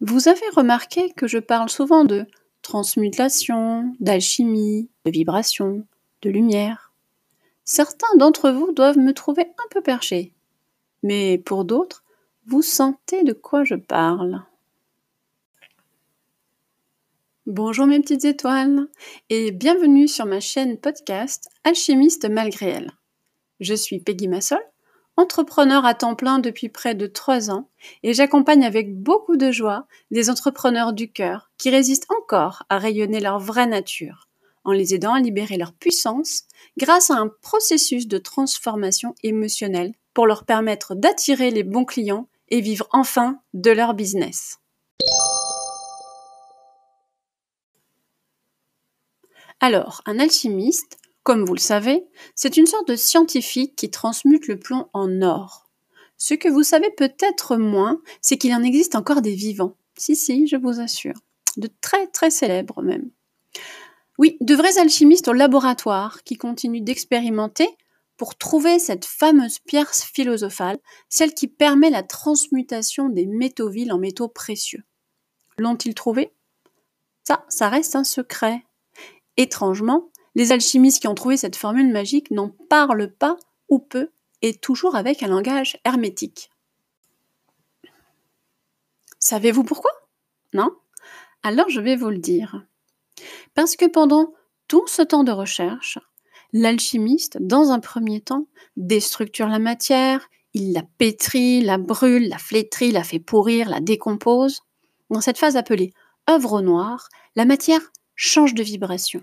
Vous avez remarqué que je parle souvent de transmutation, d'alchimie, de vibration, de lumière. Certains d'entre vous doivent me trouver un peu perché, mais pour d'autres, vous sentez de quoi je parle. Bonjour mes petites étoiles et bienvenue sur ma chaîne podcast Alchimiste malgré elle. Je suis Peggy Massol, entrepreneur à temps plein depuis près de trois ans et j'accompagne avec beaucoup de joie des entrepreneurs du cœur qui résistent encore à rayonner leur vraie nature en les aidant à libérer leur puissance grâce à un processus de transformation émotionnelle pour leur permettre d'attirer les bons clients et vivre enfin de leur business. Alors, un alchimiste, comme vous le savez, c'est une sorte de scientifique qui transmute le plomb en or. Ce que vous savez peut-être moins, c'est qu'il en existe encore des vivants. Si, si, je vous assure. De très très célèbres même. Oui, de vrais alchimistes au laboratoire qui continuent d'expérimenter pour trouver cette fameuse pierre philosophale, celle qui permet la transmutation des métaux vils en métaux précieux. L'ont-ils trouvé? Ça, ça reste un secret. Étrangement, les alchimistes qui ont trouvé cette formule magique n'en parlent pas ou peu et toujours avec un langage hermétique. Savez-vous pourquoi? Non? Alors je vais vous le dire. Parce que pendant tout ce temps de recherche, l'alchimiste, dans un premier temps, déstructure la matière, il la pétrit, la brûle, la flétrit, la fait pourrir, la décompose. Dans cette phase appelée œuvre noire, la matière change de vibration.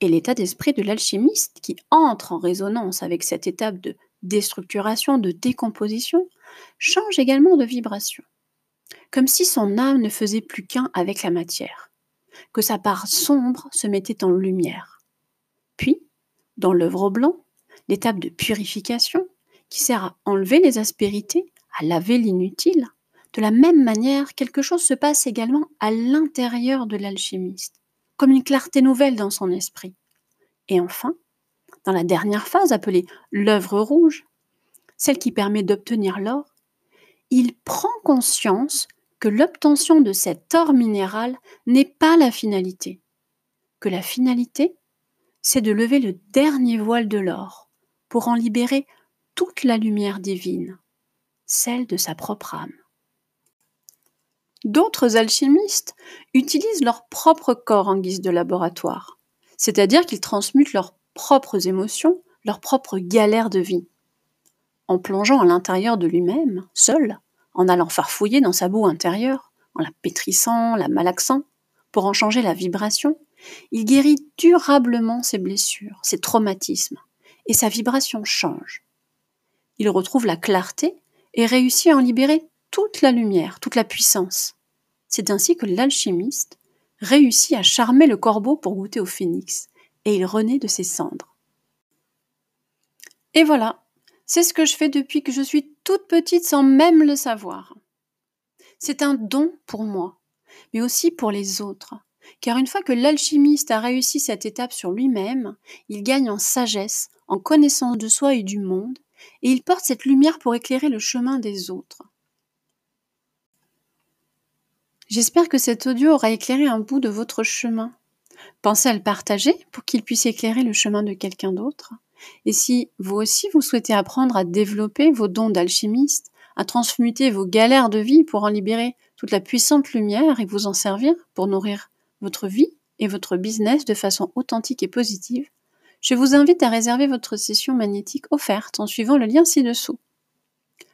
Et l'état d'esprit de l'alchimiste, qui entre en résonance avec cette étape de déstructuration, de décomposition, change également de vibration. Comme si son âme ne faisait plus qu'un avec la matière, que sa part sombre se mettait en lumière. Puis, dans l'œuvre blanc, l'étape de purification, qui sert à enlever les aspérités, à laver l'inutile, de la même manière, quelque chose se passe également à l'intérieur de l'alchimiste comme une clarté nouvelle dans son esprit. Et enfin, dans la dernière phase appelée l'œuvre rouge, celle qui permet d'obtenir l'or, il prend conscience que l'obtention de cet or minéral n'est pas la finalité, que la finalité, c'est de lever le dernier voile de l'or pour en libérer toute la lumière divine, celle de sa propre âme. D'autres alchimistes utilisent leur propre corps en guise de laboratoire, c'est-à-dire qu'ils transmutent leurs propres émotions, leurs propres galères de vie. En plongeant à l'intérieur de lui-même, seul, en allant farfouiller dans sa boue intérieure, en la pétrissant, la malaxant, pour en changer la vibration, il guérit durablement ses blessures, ses traumatismes, et sa vibration change. Il retrouve la clarté et réussit à en libérer toute la lumière, toute la puissance. C'est ainsi que l'alchimiste réussit à charmer le corbeau pour goûter au phénix, et il renaît de ses cendres. Et voilà, c'est ce que je fais depuis que je suis toute petite sans même le savoir. C'est un don pour moi, mais aussi pour les autres, car une fois que l'alchimiste a réussi cette étape sur lui-même, il gagne en sagesse, en connaissance de soi et du monde, et il porte cette lumière pour éclairer le chemin des autres. J'espère que cet audio aura éclairé un bout de votre chemin. Pensez à le partager pour qu'il puisse éclairer le chemin de quelqu'un d'autre. Et si vous aussi vous souhaitez apprendre à développer vos dons d'alchimiste, à transmuter vos galères de vie pour en libérer toute la puissante lumière et vous en servir pour nourrir votre vie et votre business de façon authentique et positive, je vous invite à réserver votre session magnétique offerte en suivant le lien ci-dessous.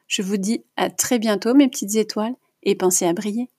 Je vous dis à très bientôt mes petites étoiles et pensez à briller.